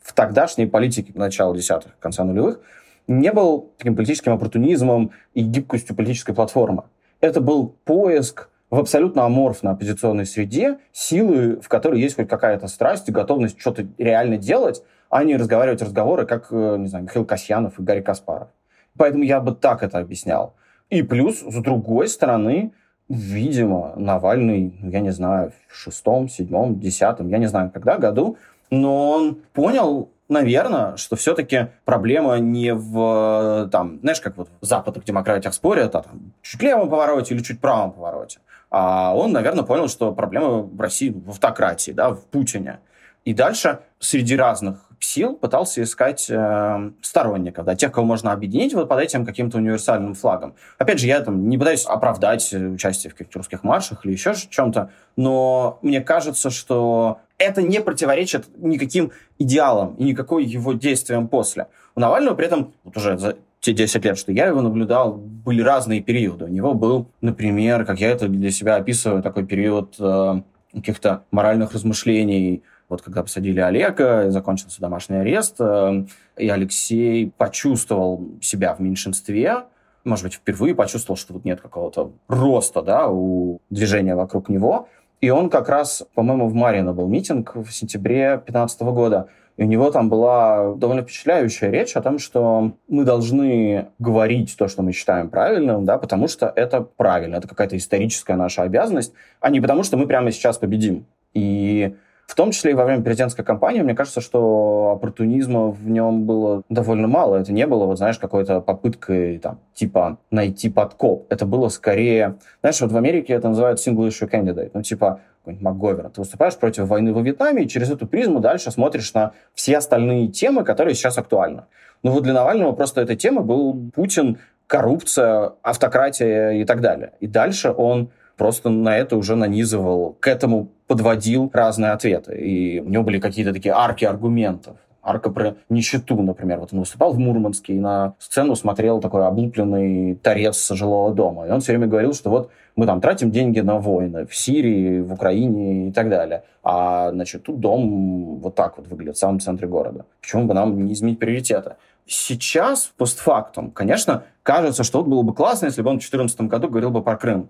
в тогдашней политике начала десятых, конца нулевых, не был таким политическим оппортунизмом и гибкостью политической платформы. Это был поиск в абсолютно аморфной оппозиционной среде силы, в которой есть хоть какая-то страсть и готовность что-то реально делать, а не разговаривать разговоры, как, э, не знаю, Михаил Касьянов и Гарри Каспаров. Поэтому я бы так это объяснял. И плюс, с другой стороны, видимо, Навальный, я не знаю, в шестом, седьмом, десятом, я не знаю, когда году, но он понял, наверное, что все-таки проблема не в, там, знаешь, как вот в западных демократиях спорят, а там чуть левом повороте или чуть правом повороте. А он, наверное, понял, что проблема в России в автократии, да, в Путине. И дальше среди разных сил пытался искать э, сторонников, да, тех, кого можно объединить вот под этим каким-то универсальным флагом. Опять же, я там не пытаюсь оправдать участие в каких-то русских маршах или еще чем-то, но мне кажется, что это не противоречит никаким идеалам и никакой его действиям после. У Навального при этом вот уже за те 10 лет, что я его наблюдал, были разные периоды. У него был, например, как я это для себя описываю, такой период э, каких-то моральных размышлений, вот когда посадили Олега, закончился домашний арест, э, и Алексей почувствовал себя в меньшинстве, может быть, впервые почувствовал, что тут нет какого-то роста да, у движения вокруг него. И он как раз, по-моему, в Марино был митинг в сентябре 2015 года. И у него там была довольно впечатляющая речь о том, что мы должны говорить то, что мы считаем правильным, да, потому что это правильно, это какая-то историческая наша обязанность, а не потому что мы прямо сейчас победим. И в том числе и во время президентской кампании, мне кажется, что оппортунизма в нем было довольно мало. Это не было, вот знаешь, какой-то попыткой там, типа найти подкоп. Это было скорее... Знаешь, вот в Америке это называют single issue candidate. Ну, типа, МакГоверн. Ты выступаешь против войны во Вьетнаме, и через эту призму дальше смотришь на все остальные темы, которые сейчас актуальны. Ну вот для Навального просто эта тема был Путин, коррупция, автократия и так далее. И дальше он просто на это уже нанизывал, к этому подводил разные ответы. И у него были какие-то такие арки аргументов. Арка про нищету, например. Вот он выступал в Мурманске и на сцену смотрел такой облупленный торец жилого дома. И он все время говорил, что вот мы там тратим деньги на войны в Сирии, в Украине и так далее. А, значит, тут дом вот так вот выглядит в самом центре города. Почему бы нам не изменить приоритеты? Сейчас, постфактум, конечно, кажется, что вот было бы классно, если бы он в 2014 году говорил бы про Крым.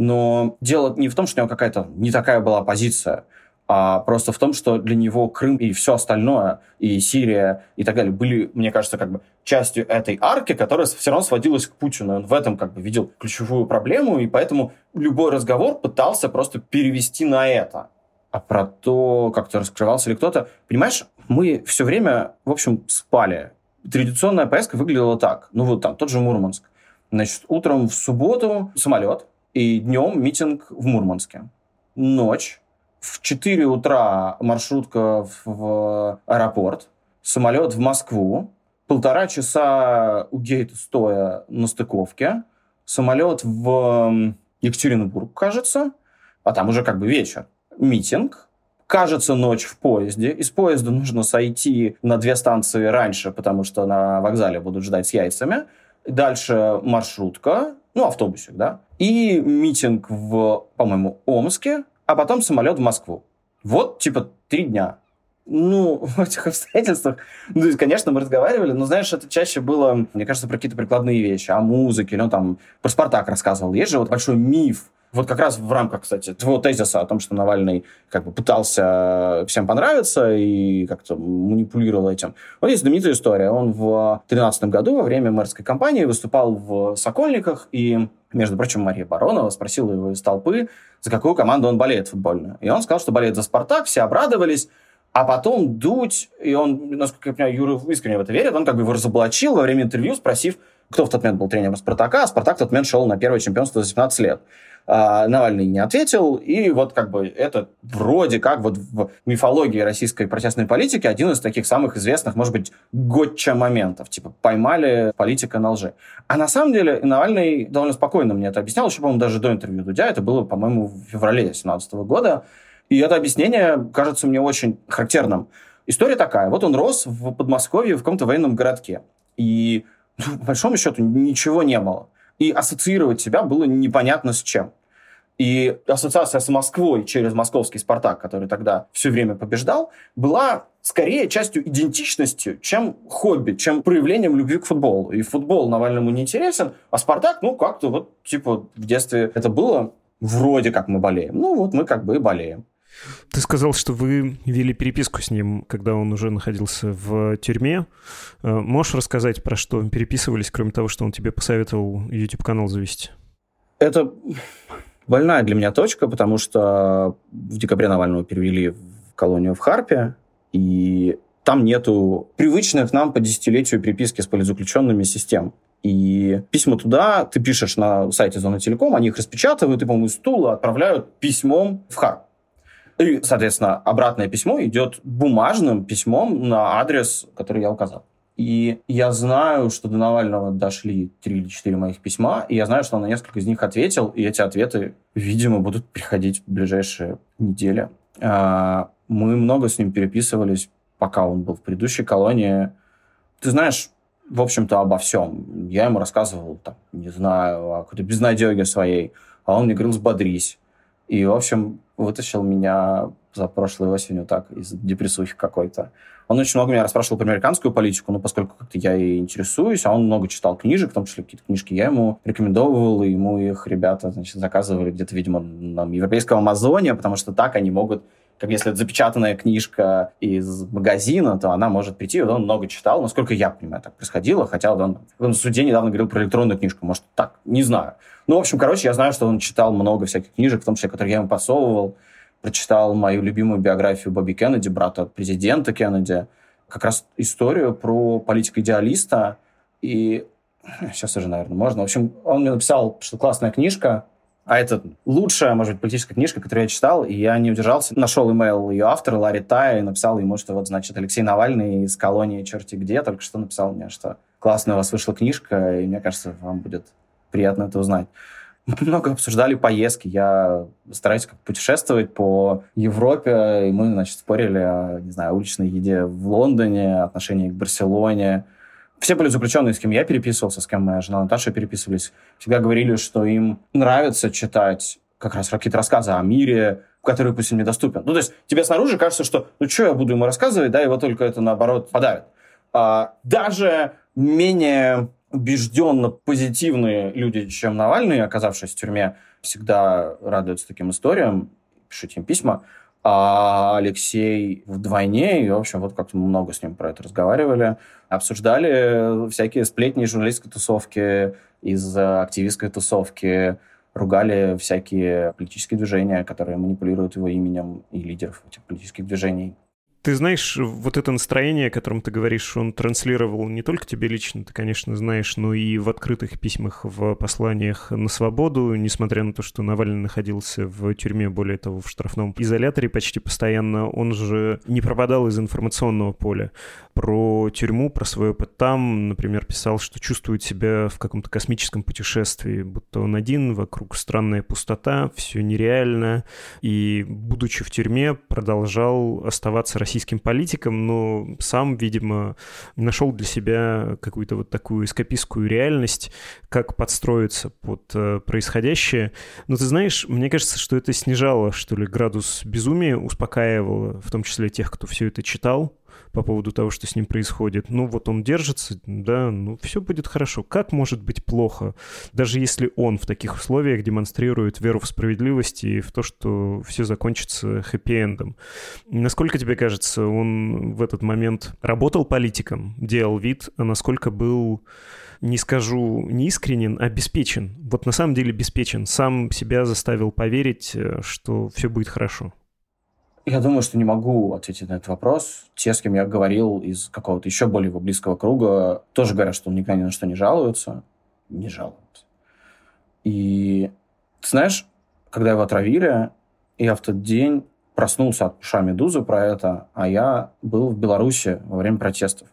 Но дело не в том, что у него какая-то не такая была позиция, а просто в том, что для него Крым и все остальное, и Сирия и так далее, были, мне кажется, как бы частью этой арки, которая все равно сводилась к Путину. Он в этом как бы видел ключевую проблему, и поэтому любой разговор пытался просто перевести на это. А про то, как то раскрывался ли кто-то, понимаешь, мы все время, в общем, спали. Традиционная поездка выглядела так. Ну вот там, тот же Мурманск. Значит, утром в субботу самолет, и днем митинг в Мурманске. Ночь. В 4 утра маршрутка в аэропорт, самолет в Москву, полтора часа у гейта стоя на стыковке, самолет в Екатеринбург, кажется, а там уже как бы вечер. Митинг, кажется, ночь в поезде. Из поезда нужно сойти на две станции раньше, потому что на вокзале будут ждать с яйцами. Дальше маршрутка, ну, автобусик, да, и митинг в, по-моему, Омске, а потом самолет в Москву. Вот, типа, три дня. Ну, в этих обстоятельствах, ну, конечно, мы разговаривали, но, знаешь, это чаще было, мне кажется, про какие-то прикладные вещи, о музыке, ну, там, про Спартак рассказывал. Есть же вот большой миф вот как раз в рамках, кстати, твоего тезиса о том, что Навальный как бы пытался всем понравиться и как-то манипулировал этим. Вот есть знаменитая история. Он в 2013 году во время мэрской кампании выступал в Сокольниках, и, между прочим, Мария Баронова спросила его из толпы, за какую команду он болеет футбольную. И он сказал, что болеет за «Спартак», все обрадовались, а потом Дудь, и он, насколько я понимаю, Юра искренне в это верит, он как бы его разоблачил во время интервью, спросив, кто в тот момент был тренером «Спартака», а «Спартак» в тот момент шел на первое чемпионство за 17 лет. А, Навальный не ответил, и вот как бы это вроде как вот в мифологии российской протестной политики один из таких самых известных, может быть, готча моментов, типа поймали политика на лжи. А на самом деле Навальный довольно спокойно мне это объяснял, еще, по-моему, даже до интервью Дудя, это было, по-моему, в феврале 2017 года, и это объяснение кажется мне очень характерным. История такая, вот он рос в Подмосковье в каком-то военном городке, и ну, по большому счету ничего не было и ассоциировать себя было непонятно с чем. И ассоциация с Москвой через московский «Спартак», который тогда все время побеждал, была скорее частью идентичности, чем хобби, чем проявлением любви к футболу. И футбол Навальному не интересен, а «Спартак», ну, как-то вот, типа, в детстве это было вроде как мы болеем. Ну, вот мы как бы и болеем. Ты сказал, что вы вели переписку с ним, когда он уже находился в тюрьме. Э, можешь рассказать, про что переписывались, кроме того, что он тебе посоветовал YouTube-канал завести? Это больная для меня точка, потому что в декабре Навального перевели в колонию в Харпе, и там нету привычных нам по десятилетию переписки с политзаключенными систем. И письма туда ты пишешь на сайте Зоны Телеком, они их распечатывают и, по-моему, из стула отправляют письмом в Харп. И, соответственно, обратное письмо идет бумажным письмом на адрес, который я указал. И я знаю, что до Навального дошли три или четыре моих письма, и я знаю, что он на несколько из них ответил, и эти ответы, видимо, будут приходить в ближайшие недели. А, мы много с ним переписывались, пока он был в предыдущей колонии. Ты знаешь, в общем-то, обо всем. Я ему рассказывал, там, не знаю, о какой-то безнадеге своей, а он мне говорил, взбодрись. И, в общем, вытащил меня за прошлой осенью так из депрессухи какой-то. Он очень много меня расспрашивал про американскую политику, ну, поскольку как-то я и интересуюсь, а он много читал книжек, в том числе какие-то книжки я ему рекомендовал, и ему их ребята, значит, заказывали где-то, видимо, на европейском Амазоне, потому что так они могут как если это запечатанная книжка из магазина, то она может прийти, вот он много читал, насколько я понимаю, так происходило, хотя вот он, он в суде недавно говорил про электронную книжку, может, так, не знаю. Ну, в общем, короче, я знаю, что он читал много всяких книжек, в том числе, которые я ему посовывал, прочитал мою любимую биографию Бобби Кеннеди, брата президента Кеннеди, как раз историю про политика-идеалиста, и сейчас уже, наверное, можно. В общем, он мне написал, что классная книжка, а это лучшая, может быть, политическая книжка, которую я читал, и я не удержался. Нашел имейл ее автора, Ларри Тая, и написал ему, что вот, значит, Алексей Навальный из колонии черти где только что написал мне, что классная у вас вышла книжка, и мне кажется, вам будет приятно это узнать. Много обсуждали поездки. Я стараюсь как путешествовать по Европе, и мы, значит, спорили о, не знаю, уличной еде в Лондоне, отношении к Барселоне, все политзаключенные, с кем я переписывался, с кем моя жена Наташа переписывались, всегда говорили, что им нравится читать как раз какие-то рассказы о мире, который пусть им недоступен. Ну, то есть тебе снаружи кажется, что ну что я буду ему рассказывать, да, его только это, наоборот, подавит. А, даже менее убежденно позитивные люди, чем Навальный, оказавшись в тюрьме, всегда радуются таким историям, пишут им письма. А Алексей вдвойне, и, в общем, вот как-то много с ним про это разговаривали, обсуждали всякие сплетни журналистской тусовки, из активистской тусовки, ругали всякие политические движения, которые манипулируют его именем и лидеров этих политических движений. Ты знаешь, вот это настроение, о котором ты говоришь, он транслировал не только тебе лично, ты, конечно, знаешь, но и в открытых письмах, в посланиях на свободу, несмотря на то, что Навальный находился в тюрьме, более того, в штрафном изоляторе почти постоянно, он же не пропадал из информационного поля. Про тюрьму, про свой опыт там, например, писал, что чувствует себя в каком-то космическом путешествии, будто он один, вокруг странная пустота, все нереально, и, будучи в тюрьме, продолжал оставаться российским политиком, но сам, видимо, нашел для себя какую-то вот такую эскапистскую реальность, как подстроиться под э, происходящее. Но ты знаешь, мне кажется, что это снижало, что ли, градус безумия, успокаивало, в том числе тех, кто все это читал, по поводу того, что с ним происходит. Ну вот он держится, да, ну все будет хорошо. Как может быть плохо, даже если он в таких условиях демонстрирует веру в справедливость и в то, что все закончится хэппи-эндом? Насколько тебе кажется, он в этот момент работал политиком, делал вид, а насколько был не скажу не искренен, а обеспечен. Вот на самом деле обеспечен. Сам себя заставил поверить, э, что все будет хорошо. Я думаю, что не могу ответить на этот вопрос. Те, с кем я говорил из какого-то еще более близкого круга, тоже говорят, что никогда ни на что не жалуется. Не жалуются. И ты знаешь, когда его отравили, я в тот день проснулся от уша Медузы про это, а я был в Беларуси во время протестов.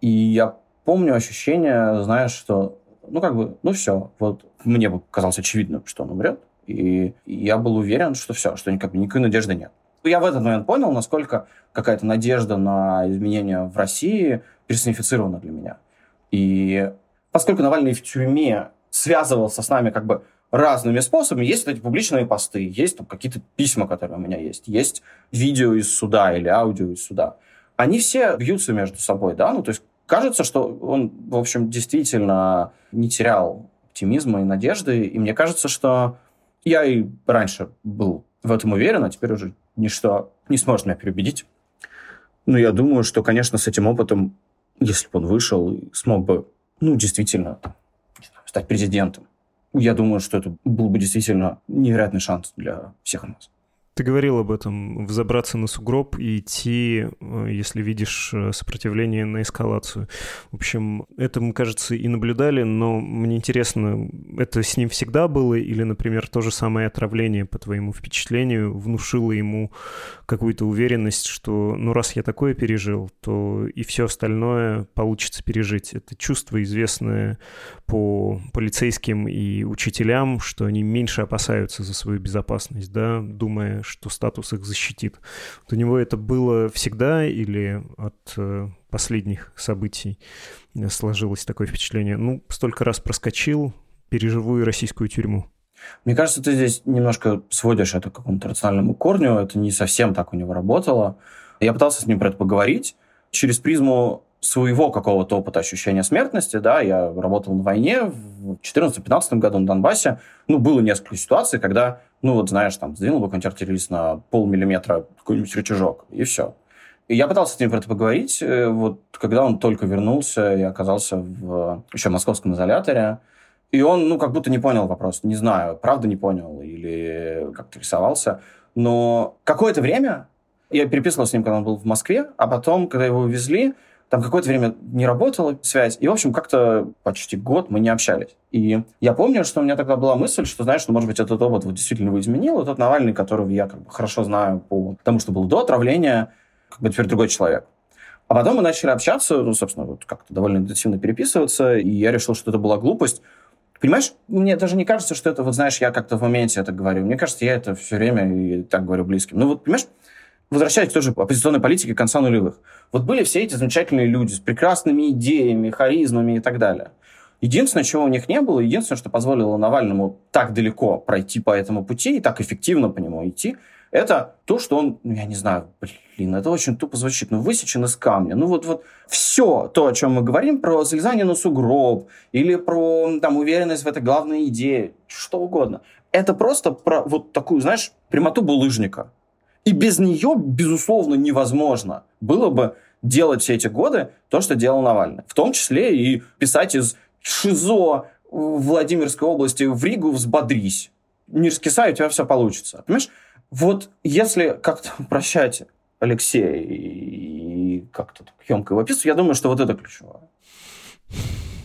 И я помню ощущение, знаешь, что, ну, как бы, ну, все, вот мне казалось очевидным, что он умрет, и я был уверен, что все, что как бы никакой надежды нет. Я в этот момент понял, насколько какая-то надежда на изменения в России персонифицирована для меня. И поскольку Навальный в тюрьме связывался с нами как бы разными способами. Есть вот эти публичные посты, есть там какие-то письма, которые у меня есть, есть видео из суда или аудио из суда. Они все бьются между собой, да, ну то есть кажется, что он, в общем, действительно не терял оптимизма и надежды, и мне кажется, что я и раньше был в этом уверен, а теперь уже ничто не сможет меня переубедить. Но я думаю, что, конечно, с этим опытом, если бы он вышел, смог бы, ну, действительно, стать президентом, я думаю, что это был бы действительно невероятный шанс для всех нас. Ты говорил об этом, взобраться на сугроб и идти, э, если видишь э, сопротивление на эскалацию. В общем, это мы, кажется, и наблюдали, но мне интересно, это с ним всегда было или, например, то же самое отравление, по твоему впечатлению, внушило ему какую-то уверенность, что, ну, раз я такое пережил, то и все остальное получится пережить. Это чувство, известное по полицейским и учителям, что они меньше опасаются за свою безопасность, да, думая, что статус их защитит. Вот у него это было всегда или от э, последних событий сложилось такое впечатление? Ну, столько раз проскочил, переживу и российскую тюрьму. Мне кажется, ты здесь немножко сводишь это к какому-то рациональному корню. Это не совсем так у него работало. Я пытался с ним про это поговорить через призму своего какого-то опыта ощущения смертности, да, я работал на войне в 2014-2015 году на Донбассе, ну, было несколько ситуаций, когда, ну, вот, знаешь, там, сдвинул бы артиллерист на полмиллиметра какой-нибудь рычажок, и все. И я пытался с ним про это поговорить, э, вот, когда он только вернулся и оказался в еще московском изоляторе, и он, ну, как будто не понял вопрос, не знаю, правда не понял или как-то рисовался, но какое-то время я переписывал с ним, когда он был в Москве, а потом, когда его увезли, там какое-то время не работала связь, и, в общем, как-то почти год мы не общались. И я помню, что у меня тогда была мысль, что, знаешь, что, может быть, этот опыт вот действительно его изменил, и тот Навальный, которого я как бы хорошо знаю по тому, что был до отравления, как бы теперь другой человек. А потом мы начали общаться, ну, собственно, вот как-то довольно интенсивно переписываться, и я решил, что это была глупость. Понимаешь, мне даже не кажется, что это, вот знаешь, я как-то в моменте это говорю. Мне кажется, я это все время и так говорю близким. Ну вот, понимаешь, возвращаясь к той же оппозиционной политике конца нулевых. Вот были все эти замечательные люди с прекрасными идеями, харизмами и так далее. Единственное, чего у них не было, единственное, что позволило Навальному так далеко пройти по этому пути и так эффективно по нему идти, это то, что он, ну, я не знаю, блин, это очень тупо звучит, но высечен из камня. Ну, вот, вот все то, о чем мы говорим, про залезание на сугроб или про там, уверенность в этой главной идее, что угодно. Это просто про вот такую, знаешь, прямоту булыжника. И без нее, безусловно, невозможно было бы делать все эти годы то, что делал Навальный. В том числе и писать из ШИЗО Владимирской области в Ригу взбодрись. Не раскисай, у тебя все получится. Понимаешь? Вот если как-то прощать Алексея и как-то емко его описывать, я думаю, что вот это ключевое.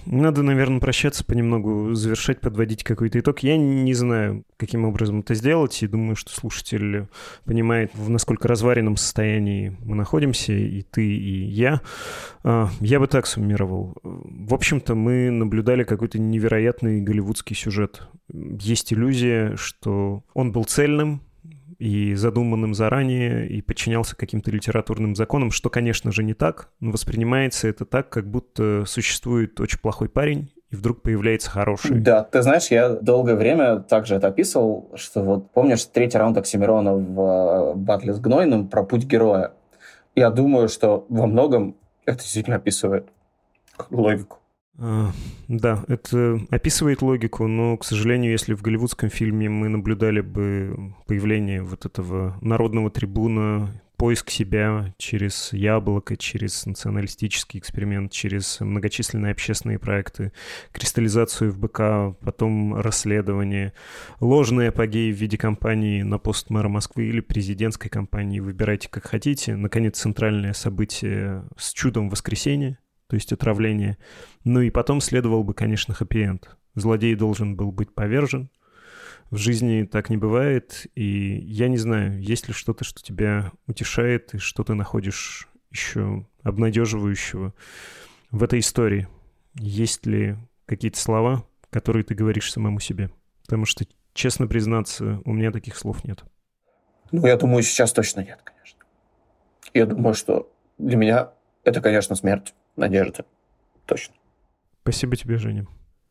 Надо, наверное, прощаться понемногу, завершать, подводить какой-то итог. Я не знаю, каким образом это сделать, и думаю, что слушатель понимает, в насколько разваренном состоянии мы находимся, и ты, и я. А, я бы так суммировал. В общем-то, мы наблюдали какой-то невероятный голливудский сюжет. Есть иллюзия, что он был цельным, и задуманным заранее, и подчинялся каким-то литературным законам, что, конечно же, не так, но воспринимается это так, как будто существует очень плохой парень, и вдруг появляется хороший. Да, ты знаешь, я долгое время также это описывал, что вот помнишь третий раунд Оксимирона в э, батле с Гнойным про путь героя? Я думаю, что во многом это действительно описывает логику. А, да, это описывает логику, но, к сожалению, если в голливудском фильме мы наблюдали бы появление вот этого народного трибуна, поиск себя через яблоко, через националистический эксперимент, через многочисленные общественные проекты, кристаллизацию в БК, потом расследование, ложные апогеи в виде кампании на пост мэра Москвы или президентской кампании, выбирайте как хотите. Наконец, центральное событие с чудом воскресенья, то есть отравление. Ну и потом следовал бы, конечно, хэппи-энд. Злодей должен был быть повержен. В жизни так не бывает, и я не знаю, есть ли что-то, что тебя утешает, и что ты находишь еще обнадеживающего в этой истории. Есть ли какие-то слова, которые ты говоришь самому себе? Потому что, честно признаться, у меня таких слов нет. Ну, я думаю, сейчас точно нет, конечно. Я думаю, что для меня это, конечно, смерть надежды. Точно. Спасибо тебе, Женя.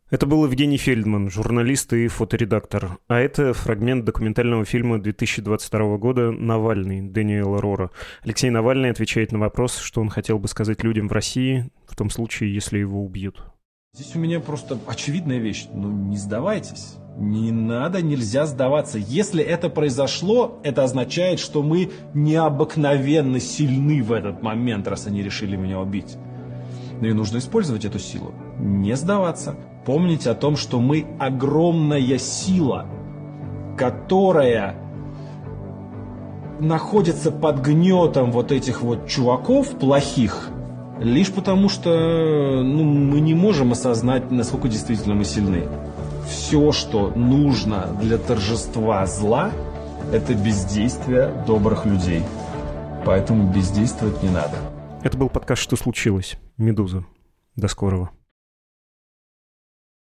Это был Евгений Фельдман, журналист и фоторедактор. А это фрагмент документального фильма 2022 года «Навальный» Дэниела Рора. Алексей Навальный отвечает на вопрос, что он хотел бы сказать людям в России в том случае, если его убьют. Здесь у меня просто очевидная вещь. Ну, не сдавайтесь. Не надо, нельзя сдаваться. Если это произошло, это означает, что мы необыкновенно сильны в этот момент, раз они решили меня убить. Ну и нужно использовать эту силу. Не сдаваться. Помнить о том, что мы огромная сила, которая находится под гнетом вот этих вот чуваков плохих, лишь потому что ну, мы не можем осознать, насколько действительно мы сильны. Все, что нужно для торжества зла, это бездействие добрых людей. Поэтому бездействовать не надо. Это был подкаст «Что случилось?» Медуза. До скорого.